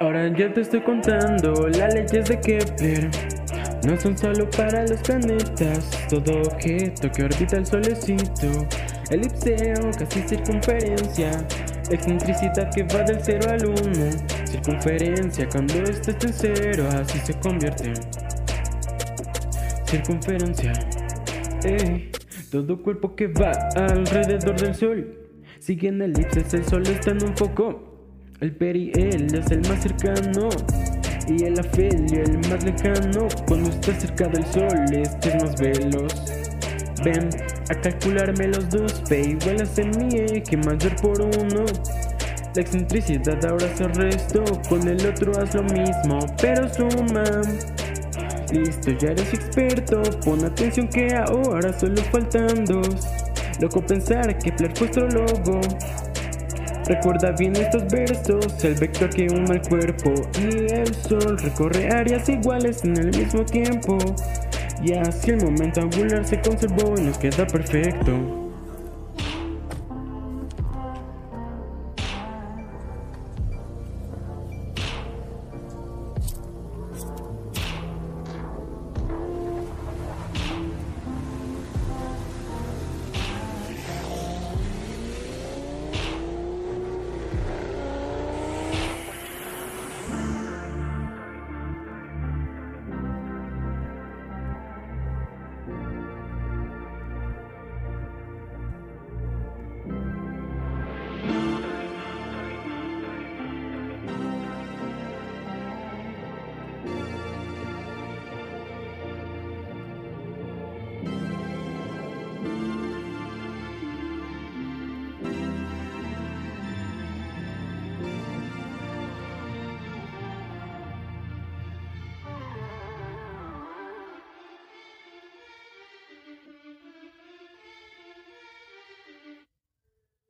Ahora ya te estoy contando las leyes de Kepler. No son solo para los planetas, todo objeto que orbita el solecito. Elipseo, casi circunferencia. Excentricidad que va del 0 al 1. Circunferencia, cuando está en 0, así se convierte. Circunferencia. Ey, todo cuerpo que va alrededor del sol. Sigue en elipses, el sol está en un foco. El periel es el más cercano y el afelio el más lejano. Cuando está cerca del sol, este es más veloz. Ven a calcularme los dos, P igual a mi que mayor por uno. La excentricidad ahora se resto, con el otro haz lo mismo, pero suma. Listo, ya eres experto, pon atención que ahora solo faltan dos. Loco pensar que Flair vuestro logo. Recuerda bien estos versos, el vector que une el cuerpo y el sol recorre áreas iguales en el mismo tiempo. Y así el momento angular se conservó y nos queda perfecto.